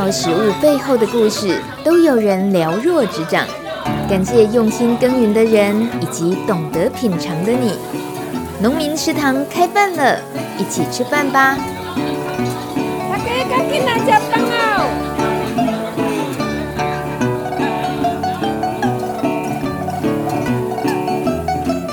道食物背后的故事，都有人了若指掌。感谢用心耕耘的人，以及懂得品尝的你。农民食堂开饭了，一起吃饭吧！大家赶紧来吃饭哦！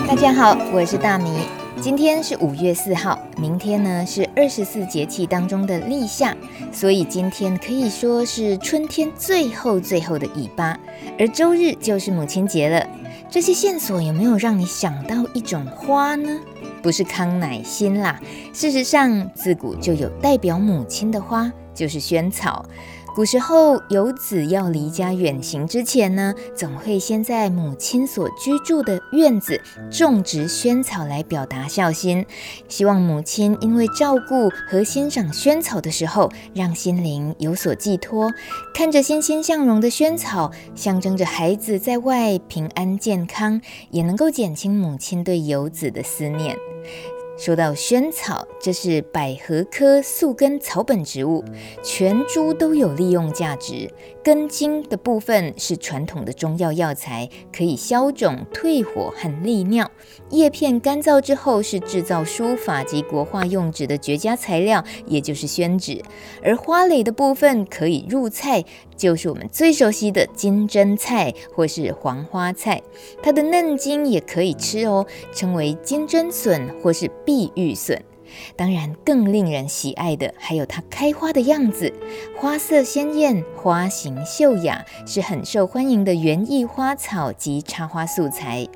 大家好，我是大米。今天是五月四号，明天呢是二十四节气当中的立夏，所以今天可以说是春天最后最后的尾巴，而周日就是母亲节了。这些线索有没有让你想到一种花呢？不是康乃馨啦，事实上自古就有代表母亲的花，就是萱草。古时候，游子要离家远行之前呢，总会先在母亲所居住的院子种植萱草来表达孝心，希望母亲因为照顾和欣赏萱草的时候，让心灵有所寄托。看着欣欣向荣的萱草，象征着孩子在外平安健康，也能够减轻母亲对游子的思念。说到萱草，这是百合科宿根草本植物，全株都有利用价值。根茎的部分是传统的中药药材，可以消肿、退火和利尿。叶片干燥之后是制造书法及国画用纸的绝佳材料，也就是宣纸。而花蕾的部分可以入菜，就是我们最熟悉的金针菜或是黄花菜。它的嫩茎也可以吃哦，称为金针笋或是碧玉笋。当然，更令人喜爱的还有它开花的样子，花色鲜艳，花型秀雅，是很受欢迎的园艺花草及插花素材。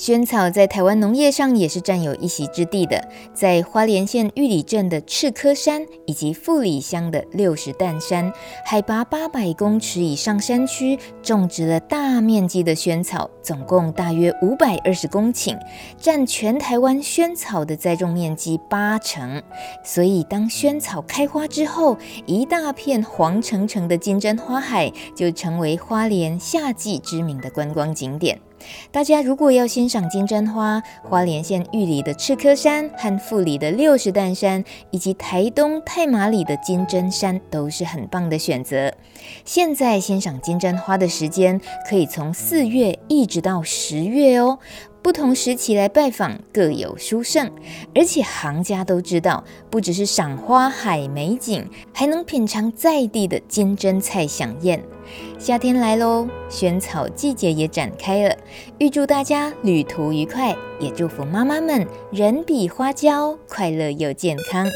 萱草在台湾农业上也是占有一席之地的，在花莲县玉里镇的赤科山以及富里乡的六十石山，海拔八百公尺以上山区种植了大面积的萱草，总共大约五百二十公顷，占全台湾萱草的栽种面积八成。所以，当萱草开花之后，一大片黄澄澄的金针花海就成为花莲夏季知名的观光景点。大家如果要欣赏金针花，花莲县玉里的赤科山和富里的六十担山，以及台东太麻里的金针山，都是很棒的选择。现在欣赏金针花的时间可以从四月一直到十月哦。不同时期来拜访各有殊胜，而且行家都知道，不只是赏花海美景，还能品尝在地的金针菜饗宴。夏天来喽，萱草季节也展开了，预祝大家旅途愉快，也祝福妈妈们人比花娇，快乐又健康。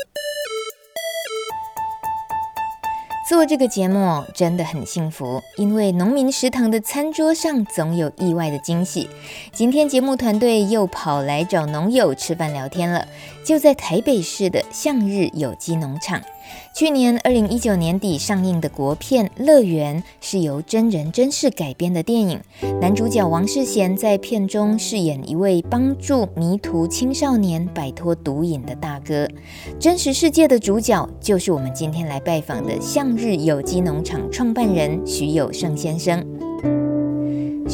做这个节目真的很幸福，因为农民食堂的餐桌上总有意外的惊喜。今天节目团队又跑来找农友吃饭聊天了，就在台北市的向日有机农场。去年二零一九年底上映的国片《乐园》是由真人真事改编的电影，男主角王世贤在片中饰演一位帮助迷途青少年摆脱毒瘾的大哥。真实世界的主角就是我们今天来拜访的向日有机农场创办人徐有胜先生。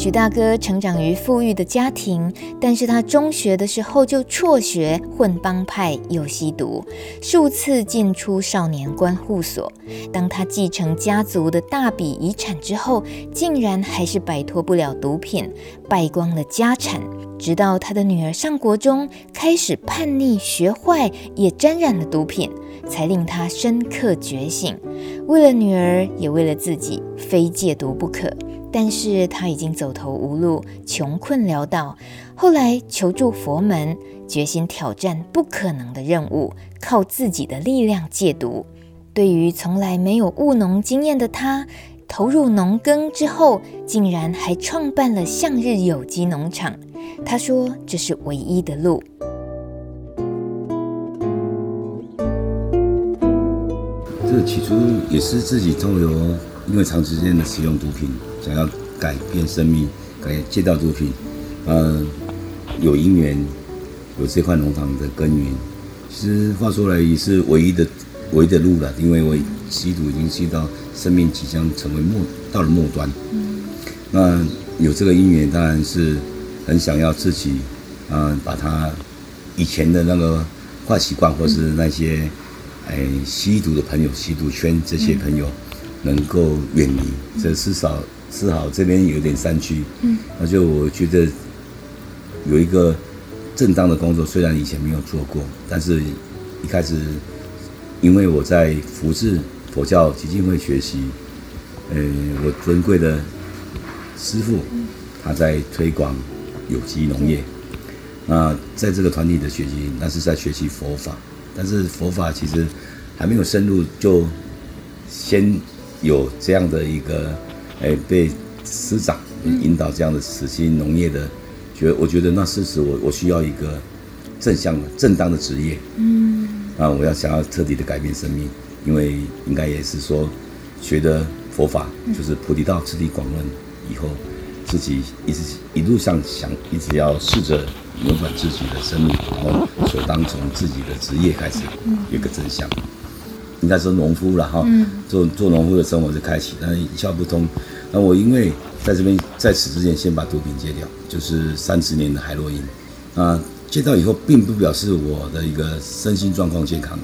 许大哥成长于富裕的家庭，但是他中学的时候就辍学，混帮派又吸毒，数次进出少年观护所。当他继承家族的大笔遗产之后，竟然还是摆脱不了毒品，败光了家产。直到他的女儿上国中，开始叛逆学坏，也沾染了毒品，才令他深刻觉醒。为了女儿，也为了自己，非戒毒不可。但是他已经走投无路，穷困潦倒。后来求助佛门，决心挑战不可能的任务，靠自己的力量戒毒。对于从来没有务农经验的他，投入农耕之后，竟然还创办了向日有机农场。他说：“这是唯一的路。”这起初也是自己都有，因为长时间的使用毒品。想要改变生命，改戒掉毒品，呃，有因缘，有这块农场的耕耘。其实话说来也是唯一的、唯一的路了，因为我吸毒已经吸到生命即将成为末，到了末端。嗯。那有这个因缘，当然是很想要自己，呃，把他以前的那个坏习惯，或是那些，哎，吸毒的朋友、吸毒圈这些朋友。能够远离。这至少至少这边有点山区，嗯，那就我觉得有一个正当的工作，虽然以前没有做过，但是一开始因为我在福智佛教基金会学习，呃，我尊贵的师傅他在推广有机农业。那在这个团体的学习，那是在学习佛法，但是佛法其实还没有深入，就先有这样的一个，哎，被师长引导这样的慈心农业的，觉我觉得那事实我我需要一个正向的正当的职业，嗯，啊，我要想要彻底的改变生命，因为应该也是说学的佛法就是菩提道次第广论以后，自己一直一路上想一直要试着。扭转自己的生命，然后所当从自己的职业开始，有个真相，应该说农夫了哈，做做农夫的生活就开启，但是一窍不通。那我因为在这边在此之前先把毒品戒掉，就是三十年的海洛因，啊，戒掉以后并不表示我的一个身心状况健康，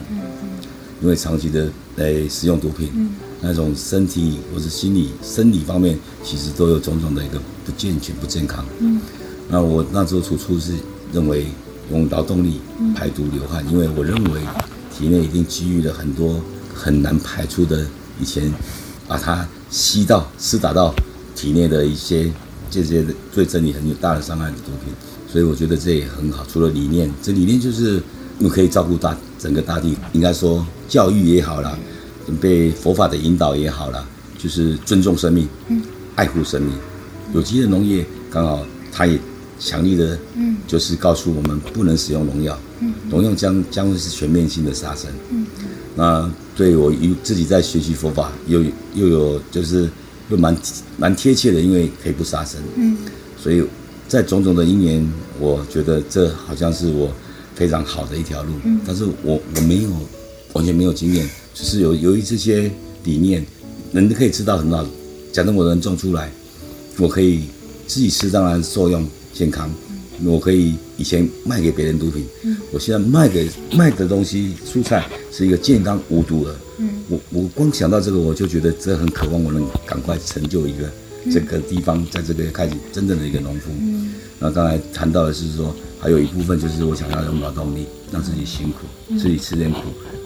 因为长期的来使用毒品，那种身体或者心理生理方面其实都有种种的一个不健全不健康。那我那时候处处是认为用劳动力排毒流汗，因为我认为体内已经积郁了很多很难排出的以前把它吸到施打到体内的一些这些对身体很有大的伤害的毒品，所以我觉得这也很好。除了理念，这理念就是又可以照顾大整个大地，应该说教育也好啦，准备佛法的引导也好啦，就是尊重生命，爱护生命。有机的农业刚好它也。强力的，嗯，就是告诉我们不能使用农药，嗯，农药将将会是全面性的杀生，嗯，那对我自己在学习佛法，又又有就是又蛮蛮贴切的，因为可以不杀生，嗯，所以在种种的因缘，我觉得这好像是我非常好的一条路，嗯，但是我我没有完全没有经验，只是有由于这些理念，人可以吃到很好，假如我能种出来，我可以自己吃，当然受用。健康，我可以以前卖给别人毒品，我现在卖给卖的东西蔬菜是一个健康无毒的。我我光想到这个，我就觉得这很渴望我能赶快成就一个这个地方，在这边开始真正的一个农夫。那刚才谈到的是说，还有一部分就是我想要用劳动力让自己辛苦，自己吃点苦，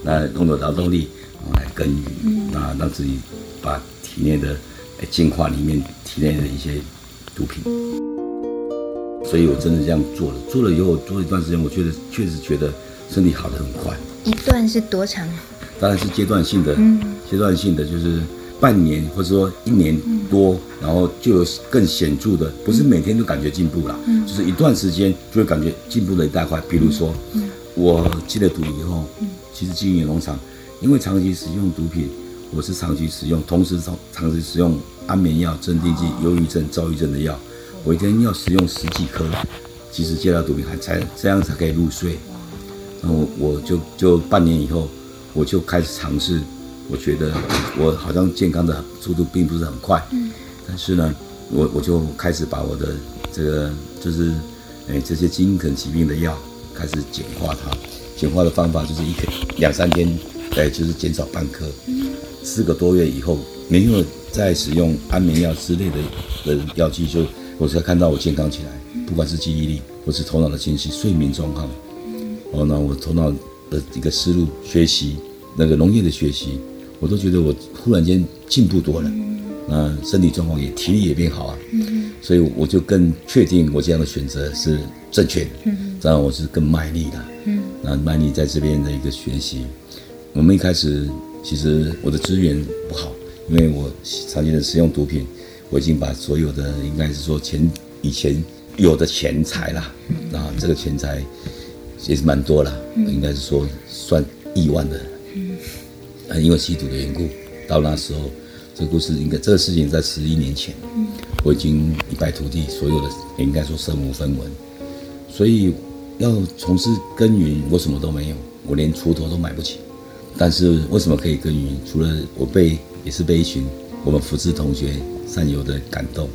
那用的劳动力来耕耘，那让自己把体内的净化里面体内的一些毒品。所以我真的这样做了，做了以后做了一段时间，我觉得确实觉得身体好的很快。一段是多长？当然是阶段性的，嗯，阶段性的就是半年或者说一年多，然后就有更显著的，不是每天都感觉进步了，嗯，就是一段时间就会感觉进步了一大块。比如说，我戒了毒以后，其实经营农场，因为长期使用毒品，我是长期使用，同时长长期使用安眠药、镇定剂、忧郁症、躁郁症的药。我一天要使用十几颗，其实戒掉毒品还才这样才可以入睡。然后我就就半年以后，我就开始尝试。我觉得我好像健康的速度并不是很快，但是呢，我我就开始把我的这个就是诶这些精神疾病的药开始简化它。简化的方法就是一颗两三天，诶就是减少半颗。四个多月以后，没有再使用安眠药之类的的药剂就。我才看到我健康起来，不管是记忆力，或是头脑的清晰、睡眠状况，哦，那我头脑的一个思路、学习那个农业的学习，我都觉得我忽然间进步多了，那身体状况也体力也变好啊，所以我就更确定我这样的选择是正确的，这样我是更卖力的，那卖力在这边的一个学习。我们一开始其实我的资源不好，因为我长期的使用毒品。我已经把所有的，应该是说钱以前有的钱财啦，啊，这个钱财也是蛮多了，应该是说算亿万的，啊，因为吸毒的缘故，到那时候，这个故事应该这个事情在十一年前，我已经一败涂地，所有的也应该说身无分文，所以要从事耕耘，我什么都没有，我连锄头都买不起，但是为什么可以耕耘？除了我被也是被一群我们福智同学。善友的感动，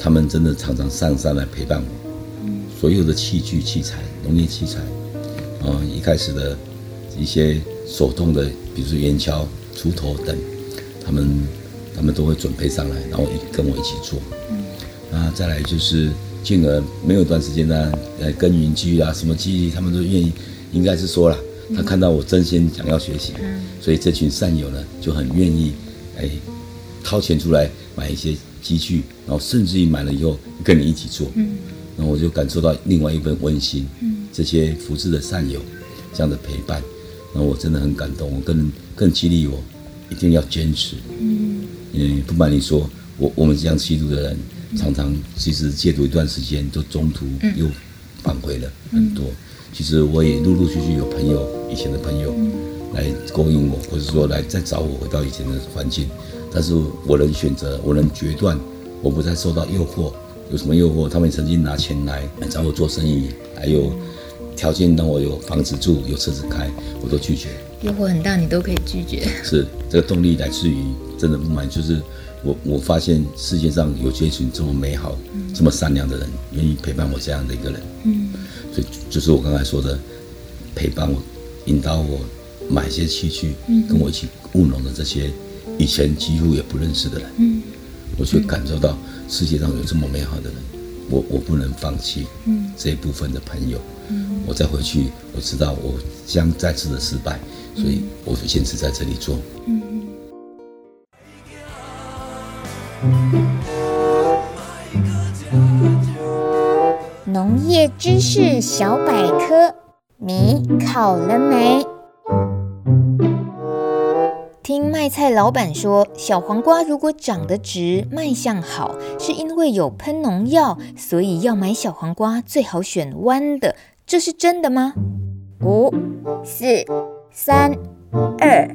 他们真的常常上山来陪伴我。所有的器具器材、农业器材，啊，一开始的一些手动的，比如说圆锹、锄头等，他们他们都会准备上来，然后跟我一起做。嗯，那再来就是进而没有一段时间呢，呃，耕耘机啊，什么机，他们都愿意，应该是说了，他看到我真心想要学习，嗯，所以这群善友呢就很愿意，哎，掏钱出来买一些机具，然后甚至于买了以后跟你一起做，嗯，然后我就感受到另外一份温馨，嗯，这些福祉的善友这样的陪伴，然后我真的很感动，我更更激励我一定要坚持，嗯。嗯，不瞒你说，我我们这样吸毒的人，常常其实戒毒一段时间，就中途又返回了很多。其实我也陆陆续续有朋友，以前的朋友来勾引我，或者说来再找我回到以前的环境。但是我能选择，我能决断，我不再受到诱惑。有什么诱惑？他们曾经拿钱来来找我做生意，还有条件让我有房子住、有车子开，我都拒绝。诱惑很大，你都可以拒绝。是这个动力来自于。真的不满，就是我我发现世界上有这群这么美好、嗯、这么善良的人，愿意陪伴我这样的一个人。嗯，所以就是我刚才说的，陪伴我、引导我买些器具，嗯，跟我一起务农的这些以前几乎也不认识的人，嗯，我却感受到世界上有这么美好的人，我我不能放弃，嗯，这一部分的朋友，嗯，我再回去，我知道我将再次的失败，所以我就坚持在这里做，嗯。农业知识小百科，你考了没？听卖菜老板说，小黄瓜如果长得直、卖相好，是因为有喷农药，所以要买小黄瓜最好选弯的，这是真的吗？五、四、三、二、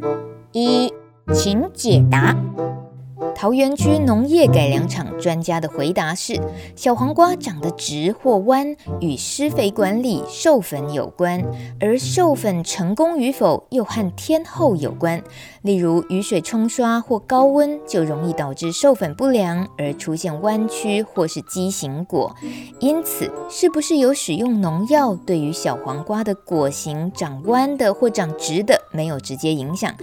一，请解答。桃园区农业改良场专家的回答是：小黄瓜长得直或弯与施肥管理、授粉有关，而授粉成功与否又和天候有关。例如雨水冲刷或高温就容易导致授粉不良而出现弯曲或是畸形果。因此，是不是有使用农药对于小黄瓜的果形长弯的或长直的没有直接影响。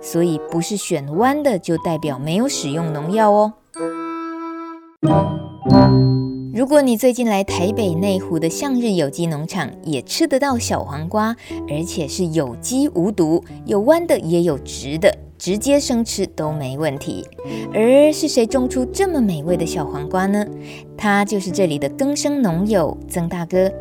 所以不是选弯的就代表没有使用农药哦。如果你最近来台北内湖的向日有机农场，也吃得到小黄瓜，而且是有机无毒，有弯的也有直的。直接生吃都没问题。而是谁种出这么美味的小黄瓜呢？他就是这里的更生农友曾大哥。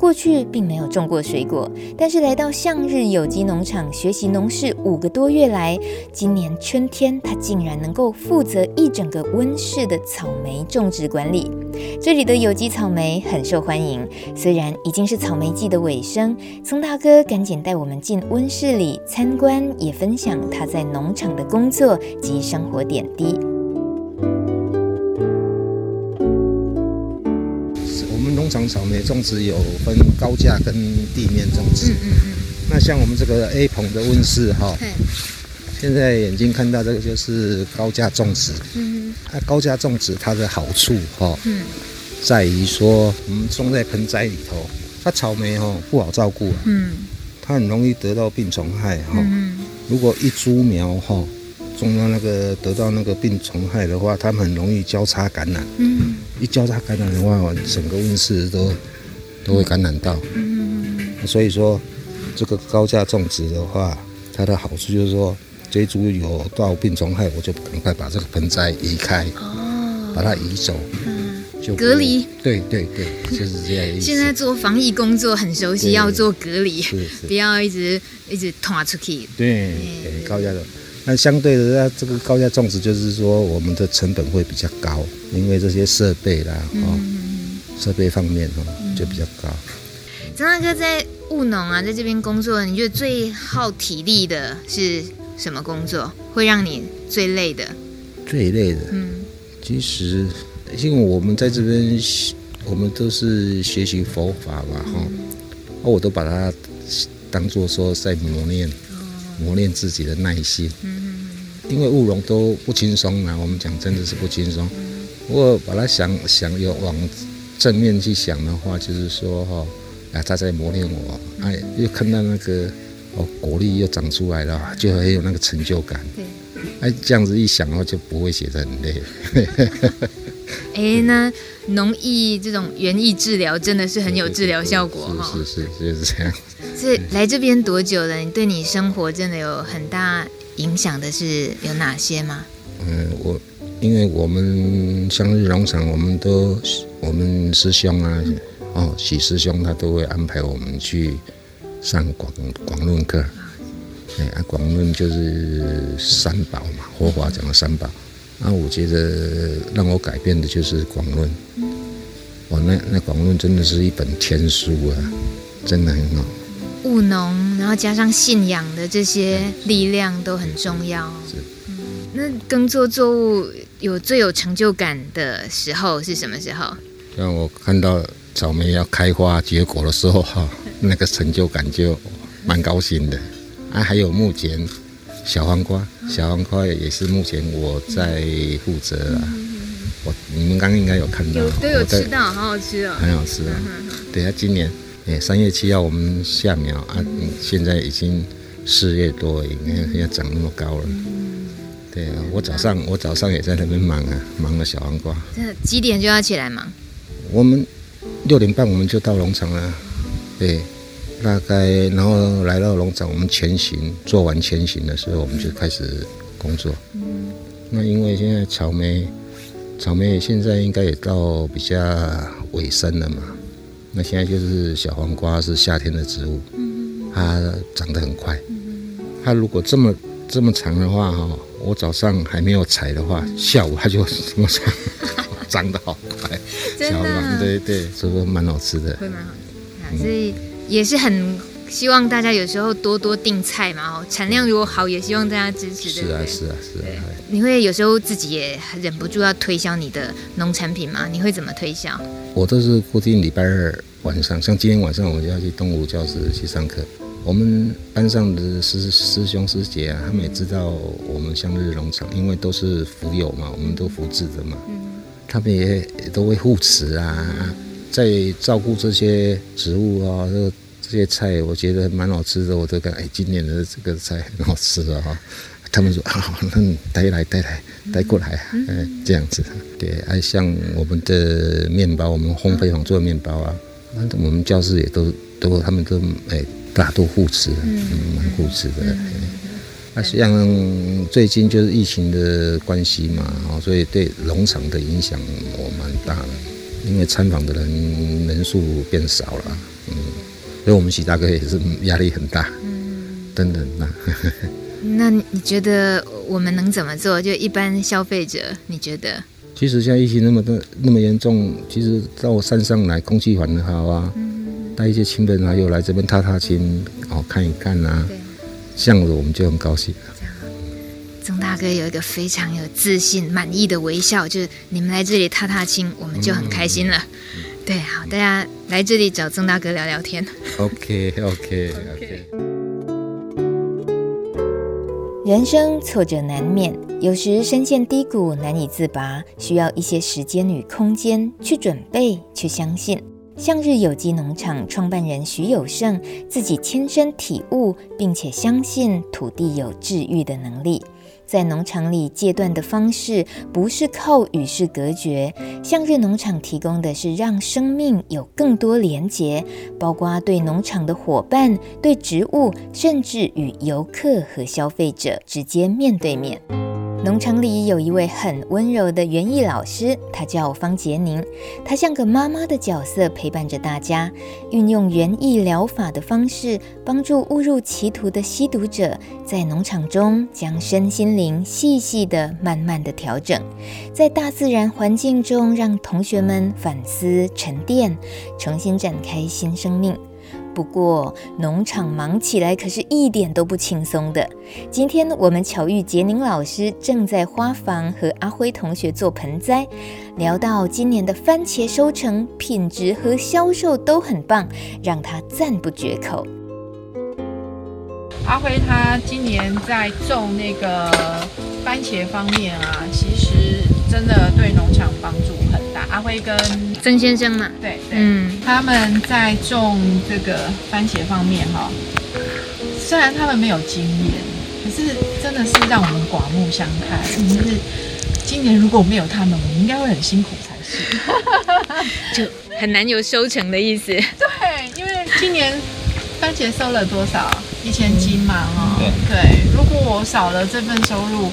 过去并没有种过水果，但是来到向日有机农场学习农事五个多月来，今年春天他竟然能够负责一整个温室的草莓种植管理。这里的有机草莓很受欢迎，虽然已经是草莓季的尾声，曾大哥赶紧带我们进温室里参观，也分享他在农场的工作及生活点滴。们农场草莓种植有分高架跟地面种植。嗯嗯嗯。那像我们这个 A 棚的温室哈，现在眼睛看到这个就是高架种植。嗯。它高架种植它的好处哈，嗯，在于说我们种在盆栽里头，它草莓哈不好照顾。嗯。它很容易得到病虫害哈。嗯。如果一株苗哈种到那个得到那个病虫害的话，它们很容易交叉感染。嗯，一交叉感染的话，整个温室都都会感染到。嗯，所以说这个高价种植的话，它的好处就是说，这一株有到病虫害，我就赶快把这个盆栽移开，哦，把它移走。嗯就隔离，对对对，就是这样。现在做防疫工作很熟悉，要做隔离，不要一直一直拖出去。对，高架的，那相对的，那这个高价种植就是说，我们的成本会比较高，因为这些设备啦，哦，设备方面哦就比较高。张大哥在务农啊，在这边工作，你觉得最耗体力的是什么工作？会让你最累的？最累的，嗯，其实。因为我们在这边，我们都是学习佛法嘛，哈，我都把它当做说在磨练，磨练自己的耐心。嗯因为务农都不轻松嘛，我们讲真的是不轻松。不过把它想想有往正面去想的话，就是说哈，啊，他在磨练我，哎，又看到那个哦果粒又长出来了，就很有那个成就感。哎，这样子一想的话，就不会写得很累。哎，那农艺这种园艺治疗真的是很有治疗效果哈。是是是，就是这样。所以来这边多久了？你对你生活真的有很大影响的是有哪些吗？嗯，我因为我们向日农场，我们都我们师兄啊，哦，许师兄他都会安排我们去上广广论课。哎，啊，广论就是三宝嘛，佛法讲的三宝。那我觉得让我改变的就是广论。哇，那那广论真的是一本天书啊，真的很好。务农，然后加上信仰的这些力量都很重要。是，嗯那耕作作物有最有成就感的时候是什么时候？让我看到草莓要开花结果的时候，哈，那个成就感就蛮高兴的。啊，还有目前小黄瓜，小黄瓜也是目前我在负责啊。我你们刚刚应该有看到，有都有吃到，好好吃哦，很好吃哦。对啊，今年。哎，三月七号我们下苗啊，现在已经四月多，应该现在长那么高了。对啊，我早上我早上也在那边忙啊，忙了小黄瓜。这几点就要起来忙？我们六点半我们就到农场了。对，大概然后来到农场，我们前行做完前行的时候，我们就开始工作。嗯。那因为现在草莓，草莓现在应该也到比较尾声了嘛。那现在就是小黄瓜是夏天的植物，它长得很快。它如果这么这么长的话哈，我早上还没有采的话，下午它就这么长，长得好快。真的，对对，是不是蛮好吃的？会蛮好吃，所以也是很希望大家有时候多多订菜嘛哦，产量如果好，也希望大家支持。是啊是啊是啊。你会有时候自己也忍不住要推销你的农产品吗？你会怎么推销？我都是固定礼拜二晚上，像今天晚上我就要去东吴教室去上课。我们班上的师师兄师姐啊，他们也知道我们向日农场，因为都是福友嘛，我们都福智的嘛，他们也都会护持啊，在照顾这些植物啊，这个这些菜，我觉得蛮好吃的，我都感哎，今年的这个菜很好吃的哈。他们说好，那你带来带来带过来啊，嗯，这样子。对，还像我们的面包，我们烘焙坊做的面包啊，那我们教室也都都，他们都哎，大家都护持，嗯，蛮护持的。啊，像最近就是疫情的关系嘛，哦，所以对农场的影响我蛮大的，因为参访的人人数变少了，嗯，所以我们许大哥也是压力很大，嗯，等等呐。那你觉得我们能怎么做？就一般消费者，你觉得？其实现在疫情那么的那么严重，其实到山上来，空气很好啊，带、嗯、一些亲朋好友来这边踏踏青，哦，看一看啊，对这样子我们就很高兴。曾大哥有一个非常有自信、满意的微笑，就是你们来这里踏踏青，我们就很开心了。嗯、对，好，大家来这里找曾大哥聊聊天。OK，OK，OK。Okay, okay, okay. 人生挫折难免，有时深陷低谷难以自拔，需要一些时间与空间去准备、去相信。向日有机农场创办人徐有胜自己亲身体悟，并且相信土地有治愈的能力。在农场里戒断的方式，不是靠与世隔绝。向日农场提供的是让生命有更多连结，包括对农场的伙伴、对植物，甚至与游客和消费者直接面对面。农场里有一位很温柔的园艺老师，他叫方洁宁。他像个妈妈的角色，陪伴着大家，运用园艺疗法的方式，帮助误入歧途的吸毒者，在农场中将身心灵细细的、慢慢的调整，在大自然环境中，让同学们反思、沉淀，重新展开新生命。不过，农场忙起来可是一点都不轻松的。今天我们巧遇杰宁老师，正在花房和阿辉同学做盆栽，聊到今年的番茄收成品质和销售都很棒，让他赞不绝口。阿辉他今年在种那个番茄方面啊，其实真的对农场帮助很大。阿辉跟曾先生嘛，对对，嗯，他们在种这个番茄方面哈，虽然他们没有经验，可是真的是让我们刮目相看。就是今年如果没有他们，我们应该会很辛苦才是，就很难有收成的意思。对，因为今年番茄收了多少？一千斤嘛，哦、嗯，对。对，如果我少了这份收入，嗯，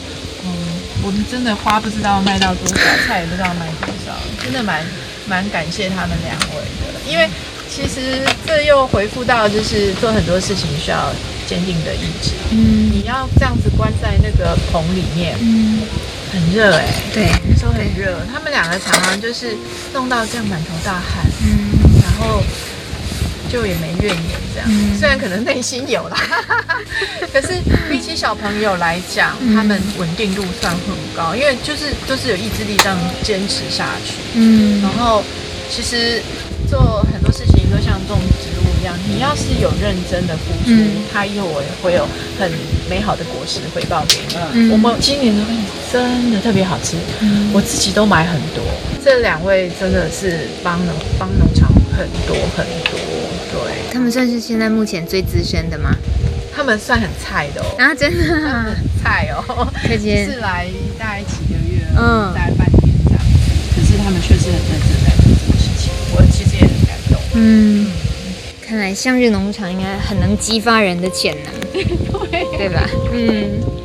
我们真的花不知道卖到多少，菜也不知道卖多少，真的蛮蛮感谢他们两位的，因为。其实这又回复到，就是做很多事情需要坚定的意志。嗯，你要这样子关在那个棚里面，嗯，很热哎、欸，对，那时候很热。他们两个常常就是弄到这样满头大汗，嗯，然后就也没怨言这样。嗯、虽然可能内心有啦，可是比起小朋友来讲，嗯、他们稳定度算很高，因为就是都是有意志力这样坚持下去。嗯，然后其实。做很多事情都像种植物一样，你要是有认真的付出，嗯、它以后也会有很美好的果实回报给你。嗯、我们今年的真的特别好吃，嗯、我自己都买很多。这两位真的是帮农帮农场很多很多，对。他们算是现在目前最资深的吗？他们算很菜的哦。啊，真的很菜哦。可见是来大概几个月，嗯，大概半年这样。可是他们确实很认真在做这个事情，我其实也很感动。嗯，看来向日农场应该很能激发人的潜能，对，对吧？嗯。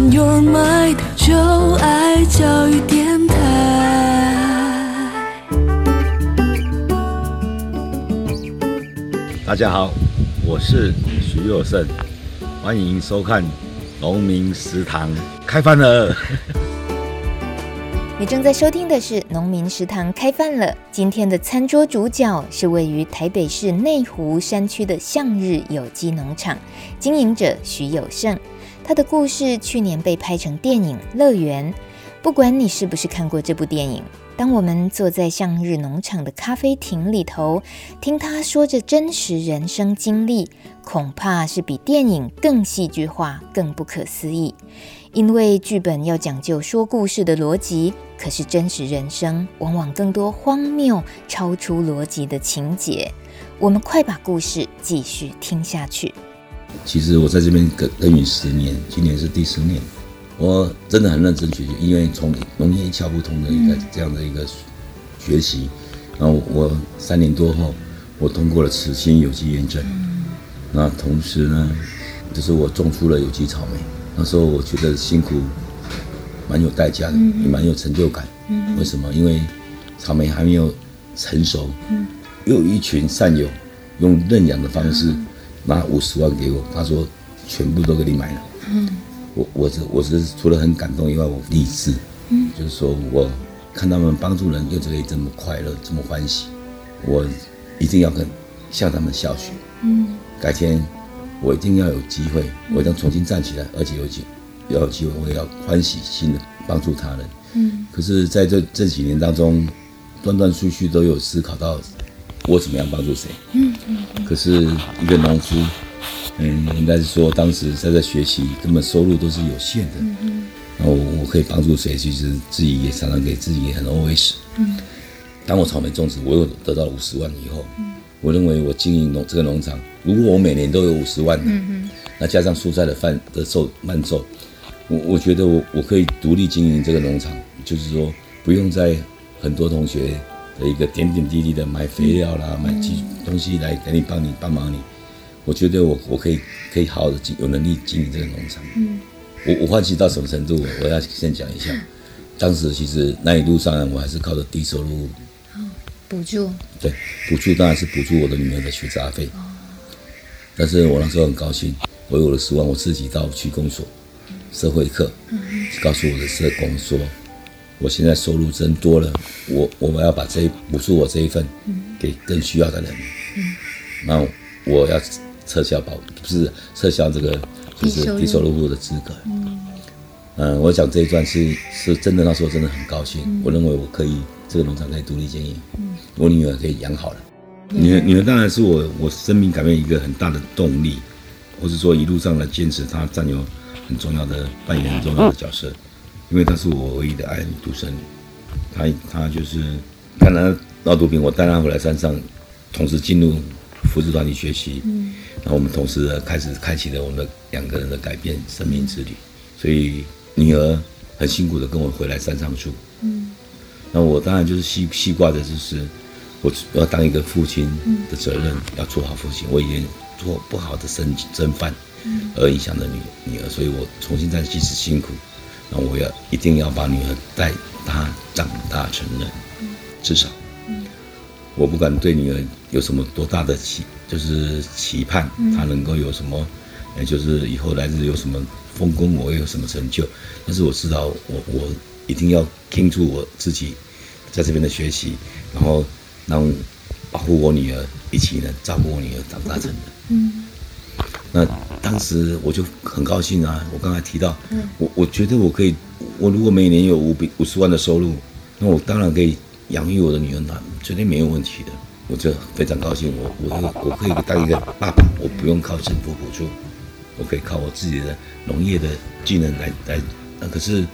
Open your mind，就爱教育电台。大家好，我是徐有胜，欢迎收看农民食堂开饭了。你正在收听的是农民食堂开饭了。今天的餐桌主角是位于台北市内湖山区的向日有机农场经营者徐有胜。他的故事去年被拍成电影《乐园》，不管你是不是看过这部电影。当我们坐在向日农场的咖啡亭里头，听他说着真实人生经历，恐怕是比电影更戏剧化、更不可思议。因为剧本要讲究说故事的逻辑，可是真实人生往往更多荒谬、超出逻辑的情节。我们快把故事继续听下去。其实我在这边耕耕耘十年，今年是第十年。我真的很认真学习，因为从农业一窍不通的一个这样的一个学习，然后我三年多后，我通过了慈心有机验证。那同时呢，就是我种出了有机草莓。那时候我觉得辛苦，蛮有代价的，也蛮有成就感。为什么？因为草莓还没有成熟，又有一群善友用认养的方式拿五十万给我，他说全部都给你买了。嗯。我我是我是除了很感动以外，我励志，嗯，就是说我看他们帮助人又可以这么快乐，这么欢喜，我一定要跟向他们效学，嗯，改天我一定要有机会，我一定要重新站起来，而且有机要有机会，我也要欢喜心的帮助他人，嗯，可是在这这几年当中，断断续续都有思考到我怎么样帮助谁，嗯嗯，可是一个农夫。嗯，应该是说当时在这学习，根本收入都是有限的。嗯嗯。然后我可以帮助谁？其实自己也常常给自己也很 OS。嗯。当我草莓种植，我又得到了五十万以后，嗯，我认为我经营农这个农场，如果我每年都有五十万，嗯嗯，那加上蔬菜的贩的售贩售，我我觉得我我可以独立经营这个农场，就是说不用在很多同学的一个点点滴滴的买肥料啦，嗯，买其东西来给你帮你帮忙你。我觉得我我可以可以好好的经有能力经营这个农场。嗯，我我欢喜到什么程度？我要先讲一下。当时其实那一路上我还是靠着低收入。哦，补助。对，补助当然是补助我的女儿的学杂费。哦。但是我那时候很高兴，我有了十万，我自己到区公所，社会课，嗯，告诉我的社工说，我现在收入增多了，我我们要把这一补助我这一份，给更需要的人。嗯。那我要。撤销保不是撤销这个就是低收入户的资格。嗯，嗯，我讲这一段是是真的，那时候真的很高兴。嗯、我认为我可以这个农场可以独立经营。嗯，我女儿可以养好了。嗯、女儿女儿当然是我我生命改变一个很大的动力，或是说一路上的坚持，她占有很重要的扮演很重要的角色，因为她是我唯一的爱女独生女，她她就是看她闹毒品，我带她回来山上，同时进入福祉团体学习，嗯，然后我们同时开始开启了我们的两个人的改变生命之旅，所以女儿很辛苦的跟我回来山上住，嗯，那我当然就是系系挂的就是我要当一个父亲的责任，要做好父亲，我已经做不好的身身犯。而影响了女女儿，所以我重新再继续辛苦，那我要一定要把女儿带她长大成人，至少，我不管对女儿有什么多大的期，就是期盼她能够有什么，呃，就是以后来日有什么丰功，我有什么成就，但是我知道我我一定要倾注我自己在这边的学习，然后让保护我女儿，一起呢照顾我女儿长大成人。嗯。那当时我就很高兴啊！我刚才提到，我我觉得我可以，我如果每年有五百五十万的收入，那我当然可以养育我的女儿，那绝对没有问题的。我就非常高兴，我我我可以当一个爸爸，我不用靠政府补助，我可以靠我自己的农业的技能来来。那可是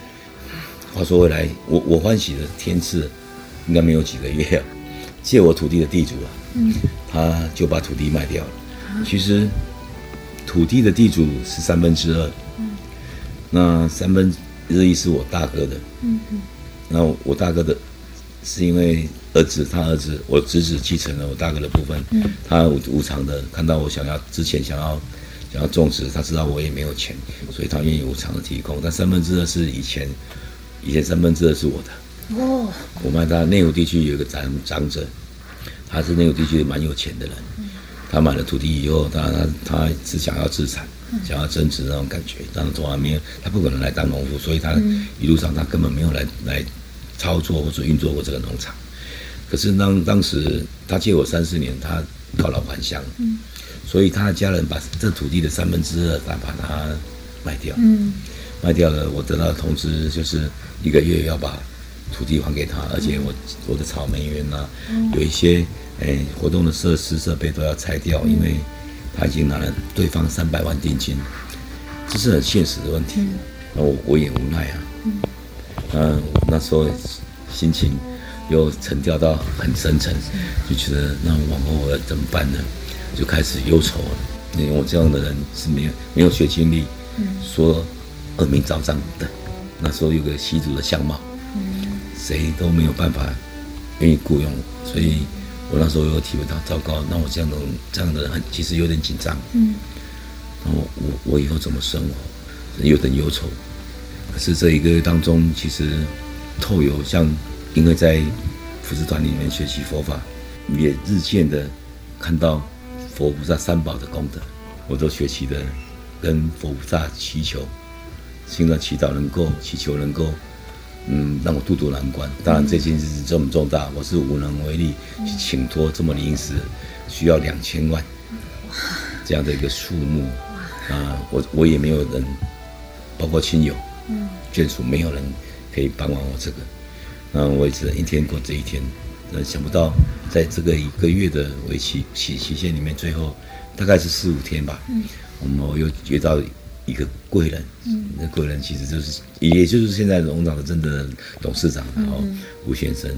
话说回来，我我欢喜的天赐，应该没有几个月啊，借我土地的地主啊，他就把土地卖掉了。其实。土地的地主是三分之二，嗯，那三分之一是我大哥的，嗯嗯，那我大哥的，是因为儿子他儿子我侄子继承了我大哥的部分，嗯，他无无偿的看到我想要之前想要想要种植，他知道我也没有钱，所以他愿意无偿的提供。但三分之二是以前以前三分之二是我的，哦，我卖他内湖地区有一个长长者，他是内湖地区蛮有钱的人。他买了土地以后，他他他是想要自产，想要增值那种感觉，但是从来没有，他不可能来当农夫，所以他一路上他根本没有来来操作或者运作过这个农场。可是当当时他借我三四年，他告老还乡，所以他的家人把这土地的三分之二，他把它卖掉，卖掉了，我得到的通知就是一个月要把土地还给他，而且我我的草莓园呐，有一些。哎，活动的设施设备都要拆掉，因为他已经拿了对方三百万定金，这是很现实的问题。那我我也无奈啊。嗯，那时候心情又沉掉到很深沉，就觉得那往后我要怎么办呢？就开始忧愁了。因为我这样的人是没有没有学经历，说恶名昭彰的。那时候有个吸毒的相貌，谁都没有办法愿意雇佣我，所以。我那时候有体会到，糟糕，那我这样的这样的人很，其实有点紧张。嗯。然后我我以后怎么生活，有点忧愁。可是这一个月当中，其实透有像，因为在福祉团里面学习佛法，也日渐的看到佛菩萨三宝的功德，我都学习的跟佛菩萨祈求，心的祈祷能够祈求能够。嗯，让我渡渡难关。当然，这件事这么重大，我是无能为力去请托这么临时，需要两千万这样的一个数目啊，我我也没有人，包括亲友、眷属，没有人可以帮忙我这个。那我也只能一天过这一天。那想不到，在这个一个月的为期期期限里面，最后大概是四五天吧，嗯我们又接到。一个贵人，嗯，那贵人其实就是，也就是现在农场的真的董事长，然后吴先生，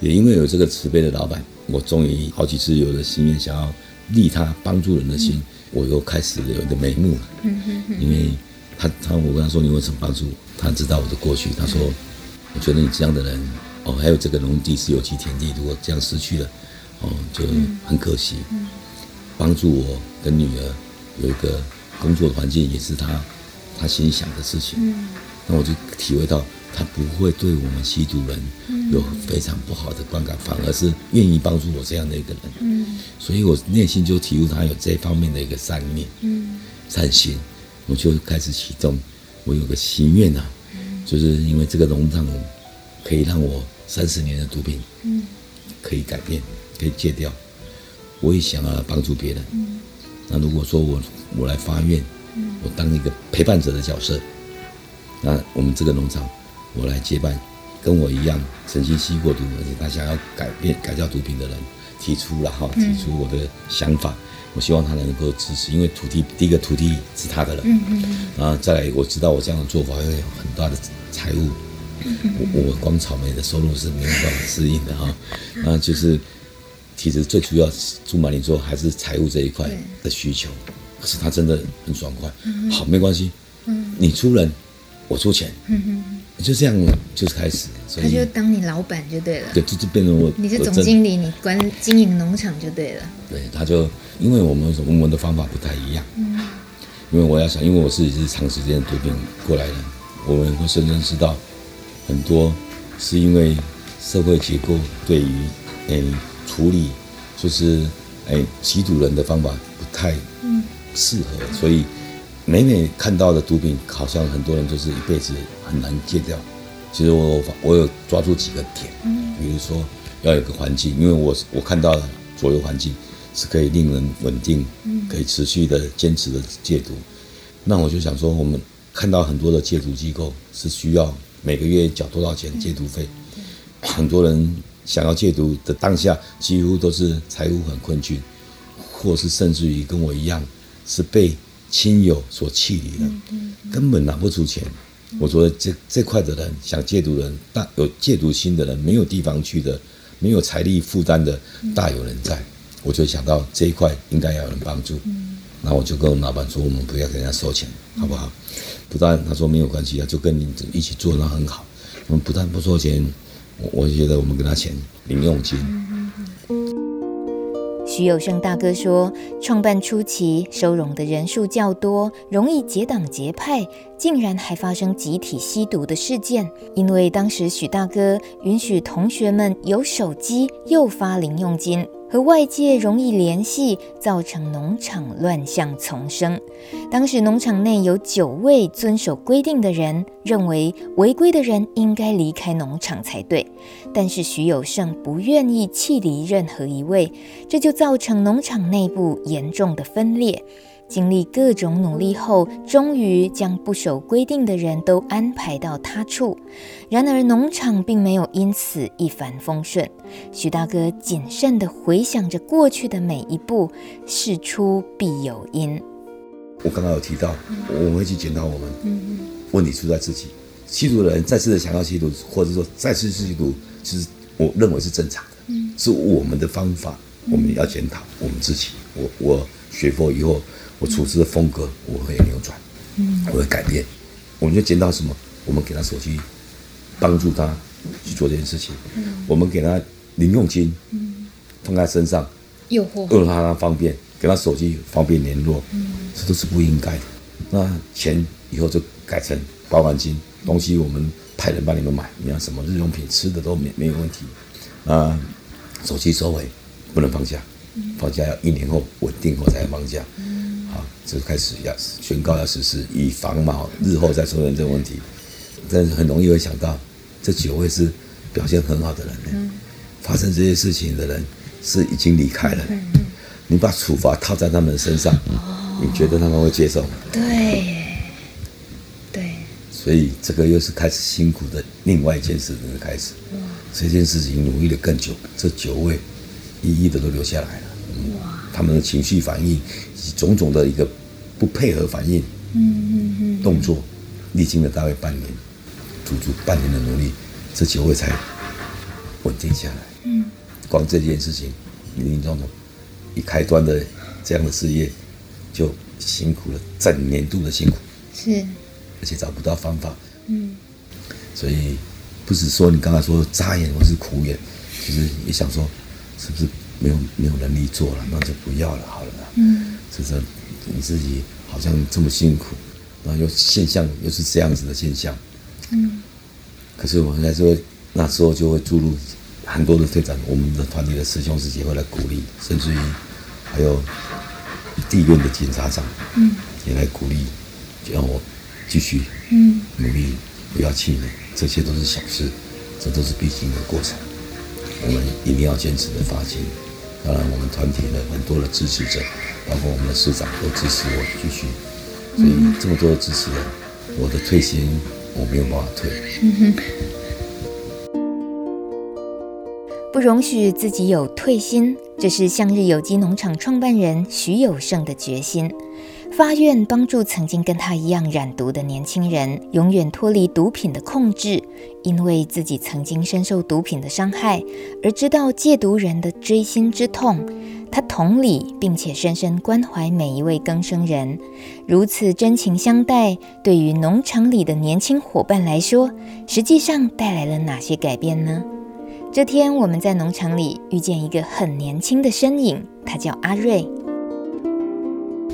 也因为有这个慈悲的老板，我终于好几次有了心愿，想要利他帮助人的心，我又开始有一个眉目了，嗯嗯，因为他他我跟他说，你为什么帮助？他知道我的过去，他说，我觉得你这样的人，哦，还有这个农地是有其田地，如果这样失去了，哦，就很可惜，帮助我跟女儿有一个。工作的环境也是他，他心里想的事情。嗯，那我就体会到他不会对我们吸毒人有非常不好的观感，反而是愿意帮助我这样的一个人。嗯，所以我内心就体悟他有这方面的一个善念，嗯，善心，我就开始启动。我有个心愿啊，就是因为这个农场可以让我三十年的毒品，嗯，可以改变，可以戒掉。我也想要帮助别人。嗯，那如果说我。我来发愿，我当一个陪伴者的角色。那我们这个农场，我来接办，跟我一样曾经吸过毒，而且他想要改变改掉毒品的人，提出了哈，提出我的想法，我希望他能够支持，因为土地第一个土地是他的了，嗯嗯，然后再来我知道我这样的做法会有很大的财务，嗯嗯我我光草莓的收入是没有办法适应的哈，那就是其实最主要朱满麟说还是财务这一块的需求，可是他真的很爽快，好没关系，你出人，我出钱，就这样就是开始，所以他就当你老板就对了，对，就就变成我，你是总经理，你管经营农场就对了，对，他就因为我们我们的方法不太一样，嗯，因为我要想，因为我自己是长时间毒品过来的，我们会深深知道，很多是因为社会结构对于诶处理，就是哎吸毒人的方法不太适合，所以。每每看到的毒品，好像很多人就是一辈子很难戒掉。其实我我有抓住几个点，比如说要有个环境，因为我我看到的左右环境是可以令人稳定，可以持续的坚持的戒毒。那我就想说，我们看到很多的戒毒机构是需要每个月缴多少钱戒毒费，很多人想要戒毒的当下，几乎都是财务很困窘，或是甚至于跟我一样是被。亲友所弃离的，根本拿不出钱。我说这这块的人想戒毒的人，大有戒毒心的人，没有地方去的，没有财力负担的，大有人在。我就想到这一块应该要有人帮助。那我就跟我们老板说，我们不要给人家收钱，好不好？不但他说没有关系啊，就跟你一起做，那很好。我们不但不收钱，我我觉得我们给他钱零用金。许有胜大哥说，创办初期收容的人数较多，容易结党结派，竟然还发生集体吸毒的事件。因为当时许大哥允许同学们有手机，又发零用金。和外界容易联系，造成农场乱象丛生。当时农场内有九位遵守规定的人，认为违规的人应该离开农场才对。但是徐有胜不愿意弃离任何一位，这就造成农场内部严重的分裂。经历各种努力后，终于将不守规定的人都安排到他处。然而，农场并没有因此一帆风顺。许大哥谨慎地回想着过去的每一步，事出必有因。我刚刚有提到，我们会去检讨我们，问题出在自己。吸毒的人再次的想要吸毒，或者说再次吸毒，其实我认为是正常的，是我们的方法，我们要检讨我们自己。我我学佛以后。我处事的风格我会扭转，我会改变。我们就捡到什么？我们给他手机，帮助他去做这件事情。我们给他零用金，放在身上，诱惑，让他方便，给他手机方便联络，这都是不应该的。那钱以后就改成保管金，东西我们派人帮你们买，你要什么日用品、吃的都没没有问题。啊，手机收回，不能放下，放假要一年后稳定后才放假。就开始要宣告要实施，以防嘛日后再出现这个问题。但是很容易会想到，这九位是表现很好的人呢。发生这些事情的人是已经离开了。你把处罚套在他们身上，你觉得他们会接受吗？对，对。所以这个又是开始辛苦的另外一件事的开始。这件事情努力了更久，这九位一一的都留下来了。他们的情绪反应。种种的一个不配合反应，嗯嗯嗯。动作，历经了大概半年，足足半年的努力，这九位才稳定下来。嗯。光这件事情，林林总总，一开端的这样的事业，就辛苦了整年度的辛苦，是，而且找不到方法，嗯。所以不是说你刚才说眨眼或是苦眼，其实也想说，是不是没有没有能力做了，那就不要了，好了。嗯。就是你自己好像这么辛苦，然后又现象又是这样子的现象，嗯，可是我们在说那时候就会注入很多的推展，我们的团体的师兄师姐会来鼓励，甚至于还有地院的检察长，嗯，也来鼓励，就让我继续，嗯，努力，不要气馁，这些都是小事，这都是必经的过程，我们一定要坚持的发心。当然，我们团体的很多的支持者，包括我们的市长都支持我继续，所以这么多的支持人，我的退薪我没有办法退。不容许自己有退薪，这是向日有机农场创办人徐有胜的决心。发愿帮助曾经跟他一样染毒的年轻人，永远脱离毒品的控制。因为自己曾经深受毒品的伤害，而知道戒毒人的锥心之痛。他同理，并且深深关怀每一位更生人，如此真情相待。对于农场里的年轻伙伴来说，实际上带来了哪些改变呢？这天，我们在农场里遇见一个很年轻的身影，他叫阿瑞。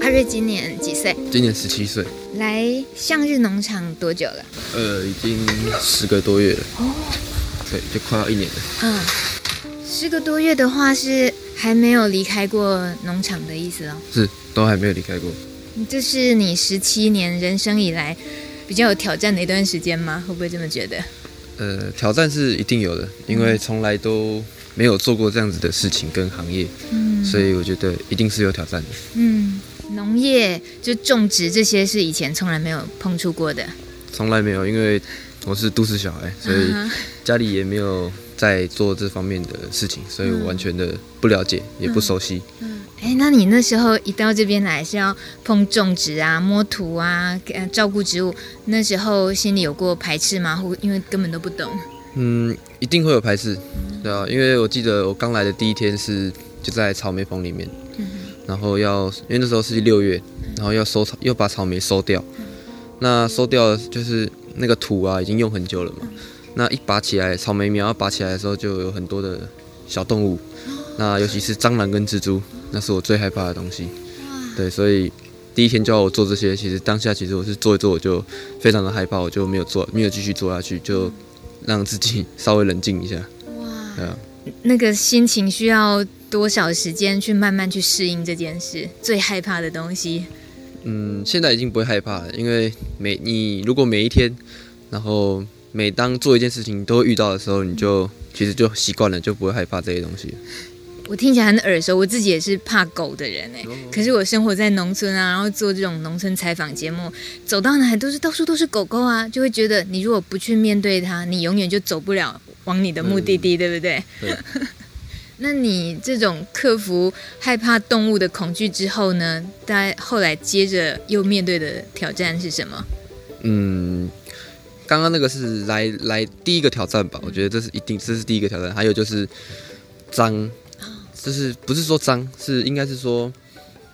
阿瑞今年几岁？今年十七岁。来向日农场多久了？呃，已经十个多月了。哦，对，就快要一年了。嗯，十个多月的话是还没有离开过农场的意思哦？是，都还没有离开过。这是你十七年人生以来比较有挑战的一段时间吗？会不会这么觉得？呃，挑战是一定有的，因为从来都没有做过这样子的事情跟行业，嗯，所以我觉得一定是有挑战的。嗯。农业就种植这些是以前从来没有碰触过的，从来没有，因为我是都市小孩，所以家里也没有在做这方面的事情，所以我完全的不了解，也不熟悉。嗯，哎，那你那时候一到这边来是要碰种植啊、摸土啊、呃照顾植物，那时候心里有过排斥吗？或因为根本都不懂？嗯，一定会有排斥，对啊，因为我记得我刚来的第一天是就在草莓棚里面。然后要，因为那时候是六月，然后要收草，又把草莓收掉。那收掉就是那个土啊，已经用很久了嘛。那一拔起来，草莓苗要拔起来的时候，就有很多的小动物。那尤其是蟑螂跟蜘蛛，那是我最害怕的东西。对，所以第一天叫我做这些，其实当下其实我是做一做，我就非常的害怕，我就没有做，没有继续做下去，就让自己稍微冷静一下。哇，对啊，那个心情需要。多少时间去慢慢去适应这件事？最害怕的东西。嗯，现在已经不会害怕了，因为每你如果每一天，然后每当做一件事情都会遇到的时候，你就其实就习惯了，就不会害怕这些东西。我听起来很耳熟，我自己也是怕狗的人哎。可是我生活在农村啊，然后做这种农村采访节目，走到哪里都是到处都是狗狗啊，就会觉得你如果不去面对它，你永远就走不了往你的目的地，嗯、对不对？对。那你这种克服害怕动物的恐惧之后呢？大家后来接着又面对的挑战是什么？嗯，刚刚那个是来来第一个挑战吧？我觉得这是一定，这是第一个挑战。还有就是脏，就是不是说脏，是应该是说，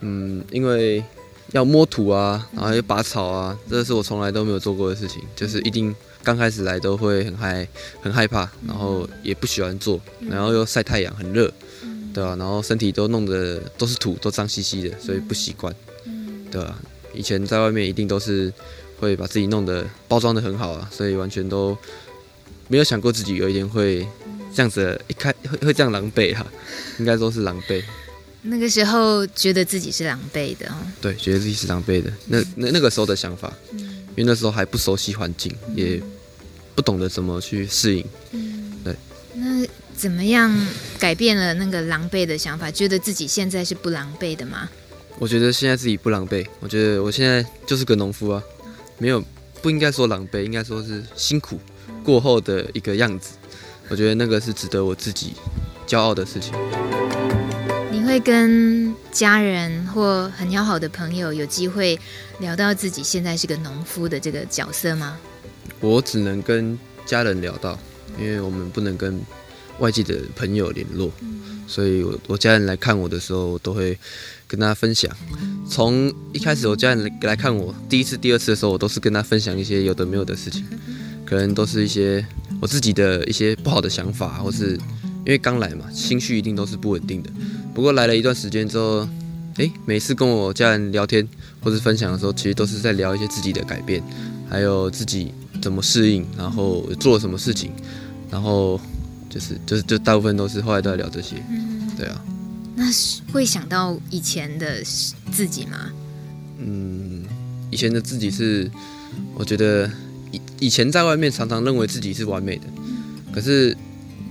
嗯，因为要摸土啊，然后要拔草啊，这是我从来都没有做过的事情，就是一定。刚开始来都会很害很害怕，然后也不喜欢做，然后又晒太阳很热，对吧？然后身体都弄得都是土，都脏兮兮的，所以不习惯，对吧？以前在外面一定都是会把自己弄得包装的很好啊，所以完全都没有想过自己有一天会这样子，一开会会这样狼狈哈，应该说是狼狈。那个时候觉得自己是狼狈的哦，对，觉得自己是狼狈的，那那那个时候的想法。因为那时候还不熟悉环境，也不懂得怎么去适应。嗯，对。那怎么样改变了那个狼狈的想法？觉得自己现在是不狼狈的吗？我觉得现在自己不狼狈。我觉得我现在就是个农夫啊，没有，不应该说狼狈，应该说是辛苦过后的一个样子。我觉得那个是值得我自己骄傲的事情。你会跟家人或很要好的朋友有机会聊到自己现在是个农夫的这个角色吗？我只能跟家人聊到，因为我们不能跟外界的朋友联络，所以我我家人来看我的时候，我都会跟他分享。从一开始我家人来看我第一次、第二次的时候，我都是跟他分享一些有的没有的事情，可能都是一些我自己的一些不好的想法，或是因为刚来嘛，心绪一定都是不稳定的。不过来了一段时间之后，诶，每次跟我家人聊天或是分享的时候，其实都是在聊一些自己的改变，还有自己怎么适应，然后做了什么事情，然后就是就是就大部分都是后来都在聊这些，对啊。那是会想到以前的自己吗？嗯，以前的自己是，我觉得以以前在外面常常认为自己是完美的，可是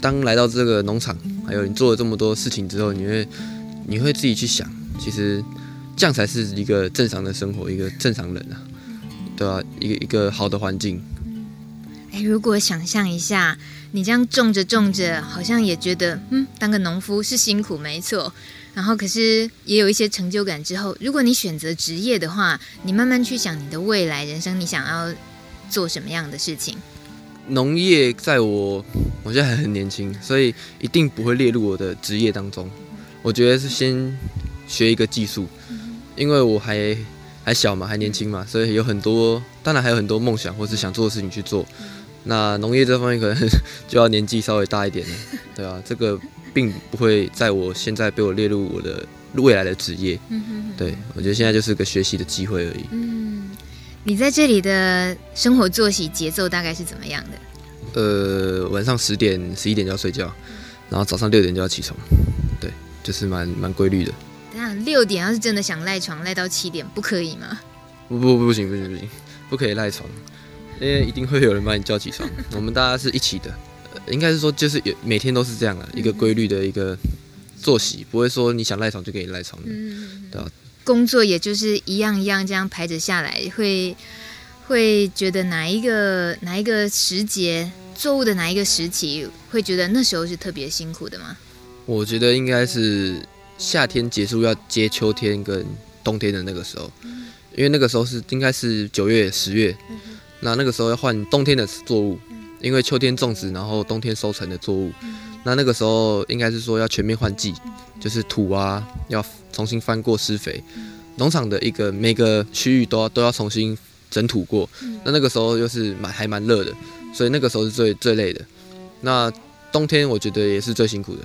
当来到这个农场。还有你做了这么多事情之后，你会你会自己去想，其实这样才是一个正常的生活，一个正常人啊，对啊，一个一个好的环境。哎，如果想象一下，你这样种着种着，好像也觉得，嗯，当个农夫是辛苦，没错。然后，可是也有一些成就感。之后，如果你选择职业的话，你慢慢去想你的未来人生，你想要做什么样的事情？农业在我，我现在还很年轻，所以一定不会列入我的职业当中。我觉得是先学一个技术，因为我还还小嘛，还年轻嘛，所以有很多，当然还有很多梦想或是想做的事情去做。那农业这方面可能就要年纪稍微大一点了，对啊，这个并不会在我现在被我列入我的未来的职业。对，我觉得现在就是个学习的机会而已。嗯，你在这里的生活作息节奏大概是怎么样的？呃，晚上十点、十一点就要睡觉，然后早上六点就要起床，对，就是蛮蛮规律的。等下六点要是真的想赖床，赖到七点不可以吗？不不不，行不行不行，不可以赖床。因为一定会有人把你叫起床，我们大家是一起的，应该是说就是有每天都是这样的，一个规律的一个作息，不会说你想赖床就可以赖床的，对吧？工作也就是一样一样这样排着下来，会会觉得哪一个哪一个时节作物的哪一个时期，会觉得那时候是特别辛苦的吗？我觉得应该是夏天结束要接秋天跟冬天的那个时候，因为那个时候是应该是九月十月。那那个时候要换冬天的作物，因为秋天种植，然后冬天收成的作物。那那个时候应该是说要全面换季，就是土啊要重新翻过施肥，农场的一个每个区域都要都要重新整土过。那那个时候又是蛮还蛮热的，所以那个时候是最最累的。那冬天我觉得也是最辛苦的，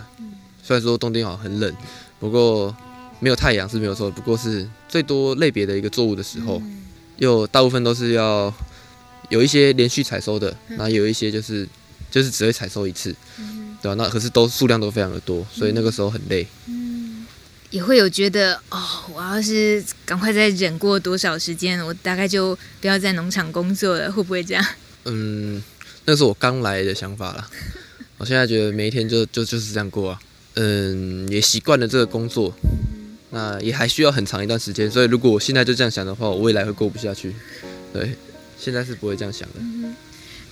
虽然说冬天好像很冷，不过没有太阳是没有错，不过是最多类别的一个作物的时候，又大部分都是要。有一些连续采收的，然后有一些就是就是只会采收一次，对啊？那可是都数量都非常的多，所以那个时候很累。嗯，也会有觉得哦，我要是赶快再忍过多少时间，我大概就不要在农场工作了，会不会这样？嗯，那是我刚来的想法啦。我现在觉得每一天就就就是这样过啊。嗯，也习惯了这个工作，那也还需要很长一段时间。所以如果我现在就这样想的话，我未来会过不下去。对。现在是不会这样想的。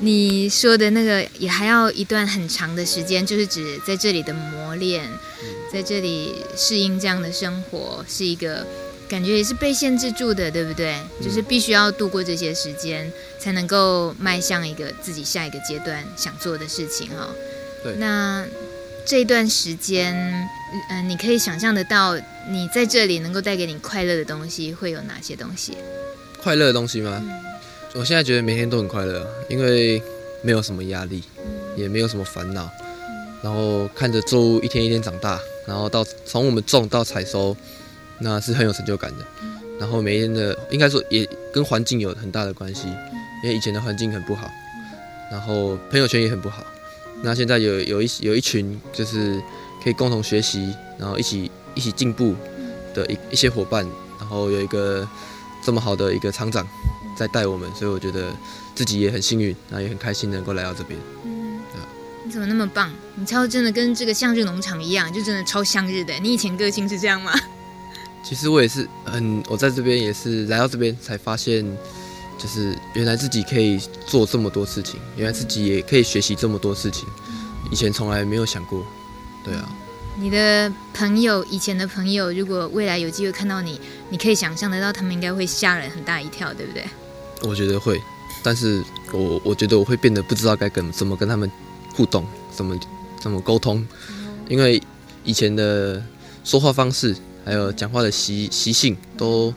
你说的那个也还要一段很长的时间，就是指在这里的磨练，在这里适应这样的生活，是一个感觉也是被限制住的，对不对？就是必须要度过这些时间，才能够迈向一个自己下一个阶段想做的事情哈。对。那这一段时间，嗯、呃，你可以想象得到，你在这里能够带给你快乐的东西会有哪些东西？快乐的东西吗？嗯我现在觉得每天都很快乐，因为没有什么压力，也没有什么烦恼，然后看着作物一天一天长大，然后到从我们种到采收，那是很有成就感的。然后每天的应该说也跟环境有很大的关系，因为以前的环境很不好，然后朋友圈也很不好。那现在有有一有一群就是可以共同学习，然后一起一起进步的一一些伙伴，然后有一个这么好的一个厂长。在带我们，所以我觉得自己也很幸运，然后也很开心能够来到这边。嗯，你怎么那么棒？你超真的跟这个向日农场一样，就真的超向日的。你以前个性是这样吗？其实我也是很，我在这边也是来到这边才发现，就是原来自己可以做这么多事情，原来自己也可以学习这么多事情，以前从来没有想过。对啊。你的朋友，以前的朋友，如果未来有机会看到你，你可以想象得到，他们应该会吓人很大一跳，对不对？我觉得会，但是我我觉得我会变得不知道该跟怎么跟他们互动，怎么怎么沟通，因为以前的说话方式还有讲话的习习性都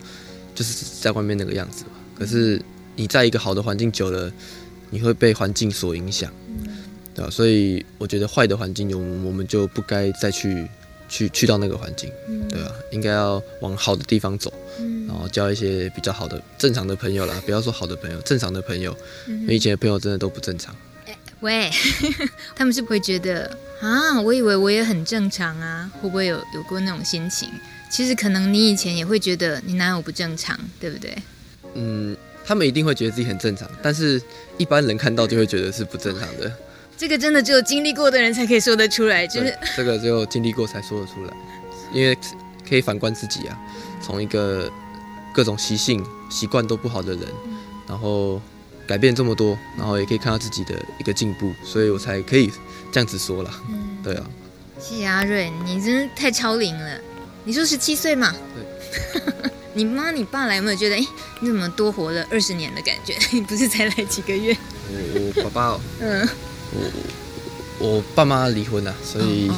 就是在外面那个样子嘛。可是你在一个好的环境久了，你会被环境所影响，对吧？所以我觉得坏的环境，我们我们就不该再去去去到那个环境，对吧？应该要往好的地方走。然后交一些比较好的正常的朋友啦，不要说好的朋友，正常的朋友，因为以前的朋友真的都不正常。欸、喂，他们是不会觉得啊？我以为我也很正常啊，会不会有有过那种心情？其实可能你以前也会觉得你男友不正常，对不对？嗯，他们一定会觉得自己很正常，但是一般人看到就会觉得是不正常的。这个真的只有经历过的人才可以说得出来，就是这个只有经历过才说得出来，因为可以反观自己啊，从一个。各种习性、习惯都不好的人，然后改变这么多，然后也可以看到自己的一个进步，所以我才可以这样子说啦。嗯，对啊。谢谢阿瑞，你真是太超龄了。你说十七岁嘛？对。你妈你爸来有没有觉得，哎，你怎么多活了二十年的感觉？你 不是才来几个月？我我爸爸哦，嗯，我我爸妈离婚了，所以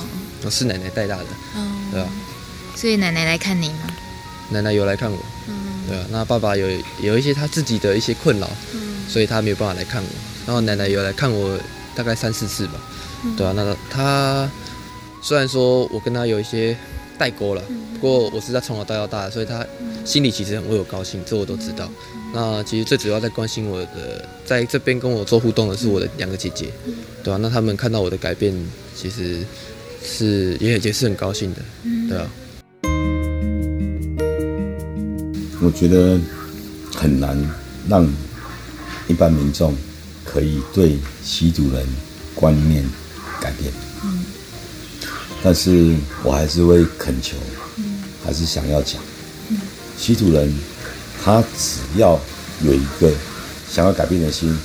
我是奶奶带大的。哦。对啊。所以奶奶来看你吗？奶奶有来看我。嗯。对啊，那爸爸有有一些他自己的一些困扰，嗯，所以他没有办法来看我。然后奶奶有来看我大概三四次吧。嗯。对啊，那个他虽然说我跟他有一些代沟了，不过我是在从小带到大的，所以他心里其实很为我高兴，这我都知道。那其实最主要在关心我的，在这边跟我做互动的是我的两个姐姐，对啊，那他们看到我的改变，其实是也也是很高兴的，对啊。我觉得很难让一般民众可以对吸毒人观念改变，嗯，但是我还是会恳求，还是想要讲，吸毒人他只要有一个想要改变的心，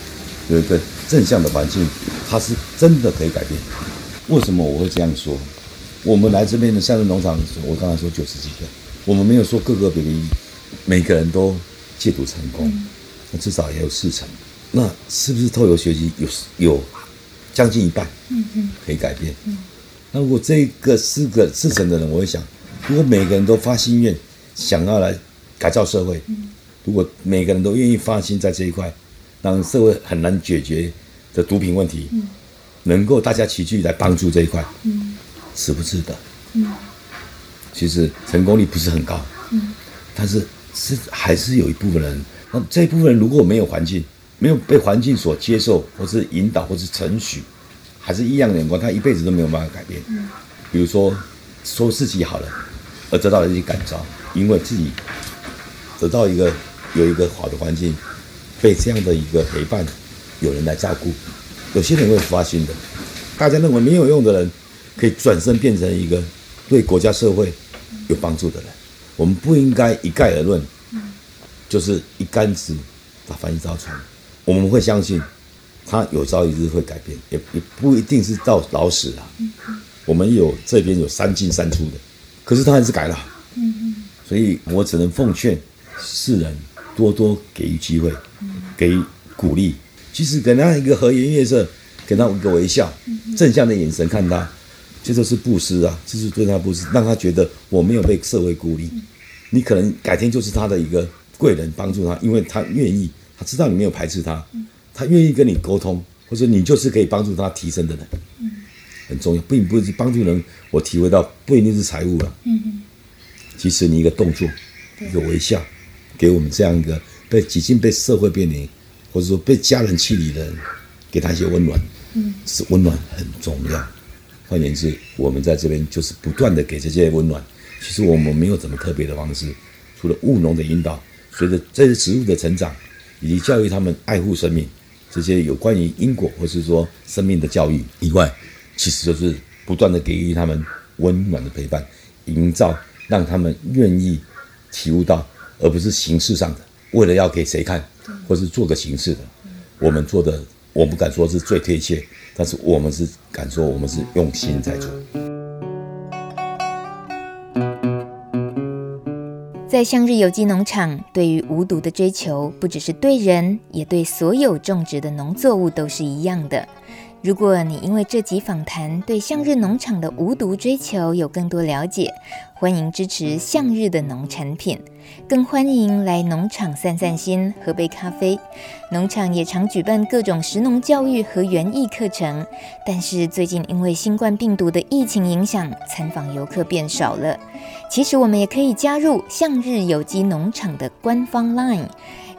有一个正向的环境，他是真的可以改变。为什么我会这样说？我们来这边的向日农场，我刚才说九十几个，我们没有说个个比例。每个人都戒毒成功，那至少也有四成，那是不是透过学习有有将近一半，可以改变？那如果这个四个四成的人，我会想，如果每个人都发心愿，想要来改造社会，如果每个人都愿意发心在这一块，让社会很难解决的毒品问题，能够大家齐聚来帮助这一块，值不值得？其实成功率不是很高，但是。是还是有一部分人，那这一部分人如果没有环境，没有被环境所接受，或是引导，或是承许，还是异样的眼光，他一辈子都没有办法改变。比如说说自己好了，而得到了一些感召，因为自己得到一个有一个好的环境，被这样的一个陪伴，有人来照顾，有些人会发心的，大家认为没有用的人，可以转身变成一个对国家社会有帮助的人。我们不应该一概而论，就是一竿子打翻一艘船。我们会相信他有朝一日会改变，也也不一定是到老死了。我们有这边有三进三出的，可是他还是改了。所以我只能奉劝世人多多给予机会，给予鼓励。其实给他一个和颜悦色，给他一个微笑，正向的眼神看他。这就是布施啊，这是对他布施，让他觉得我没有被社会孤立。你可能改天就是他的一个贵人，帮助他，因为他愿意，他知道你没有排斥他，他愿意跟你沟通，或者你就是可以帮助他提升的人，很重要，并不是帮助人。我体会到不一定是财务了，其实你一个动作，一个微笑，给我们这样一个被几近被社会边缘，或者说被家人弃离的人，给他一些温暖，嗯是温暖很重要。换言之，我们在这边就是不断的给这些温暖。其实我们没有什么特别的方式，除了务农的引导，随着这些植物的成长，以及教育他们爱护生命，这些有关于因果或是说生命的教育以外，其实就是不断的给予他们温暖的陪伴，营造让他们愿意体悟到，而不是形式上的，为了要给谁看，或是做个形式的。我们做的，我不敢说是最贴切。但是我们是敢说，我们是用心在做。在向日有机农场，对于无毒的追求，不只是对人，也对所有种植的农作物都是一样的。如果你因为这集访谈对向日农场的无毒追求有更多了解，欢迎支持向日的农产品，更欢迎来农场散散心，喝杯咖啡。农场也常举办各种食农教育和园艺课程，但是最近因为新冠病毒的疫情影响，参访游客变少了。其实我们也可以加入向日有机农场的官方 LINE。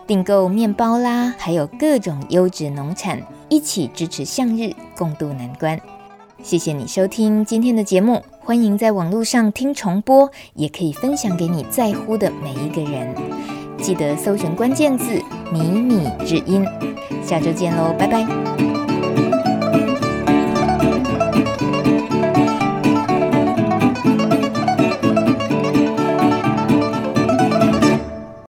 订购面包啦，还有各种优质农产，一起支持向日，共度难关。谢谢你收听今天的节目，欢迎在网络上听重播，也可以分享给你在乎的每一个人。记得搜寻关键字“迷你之音”。下周见喽，拜拜。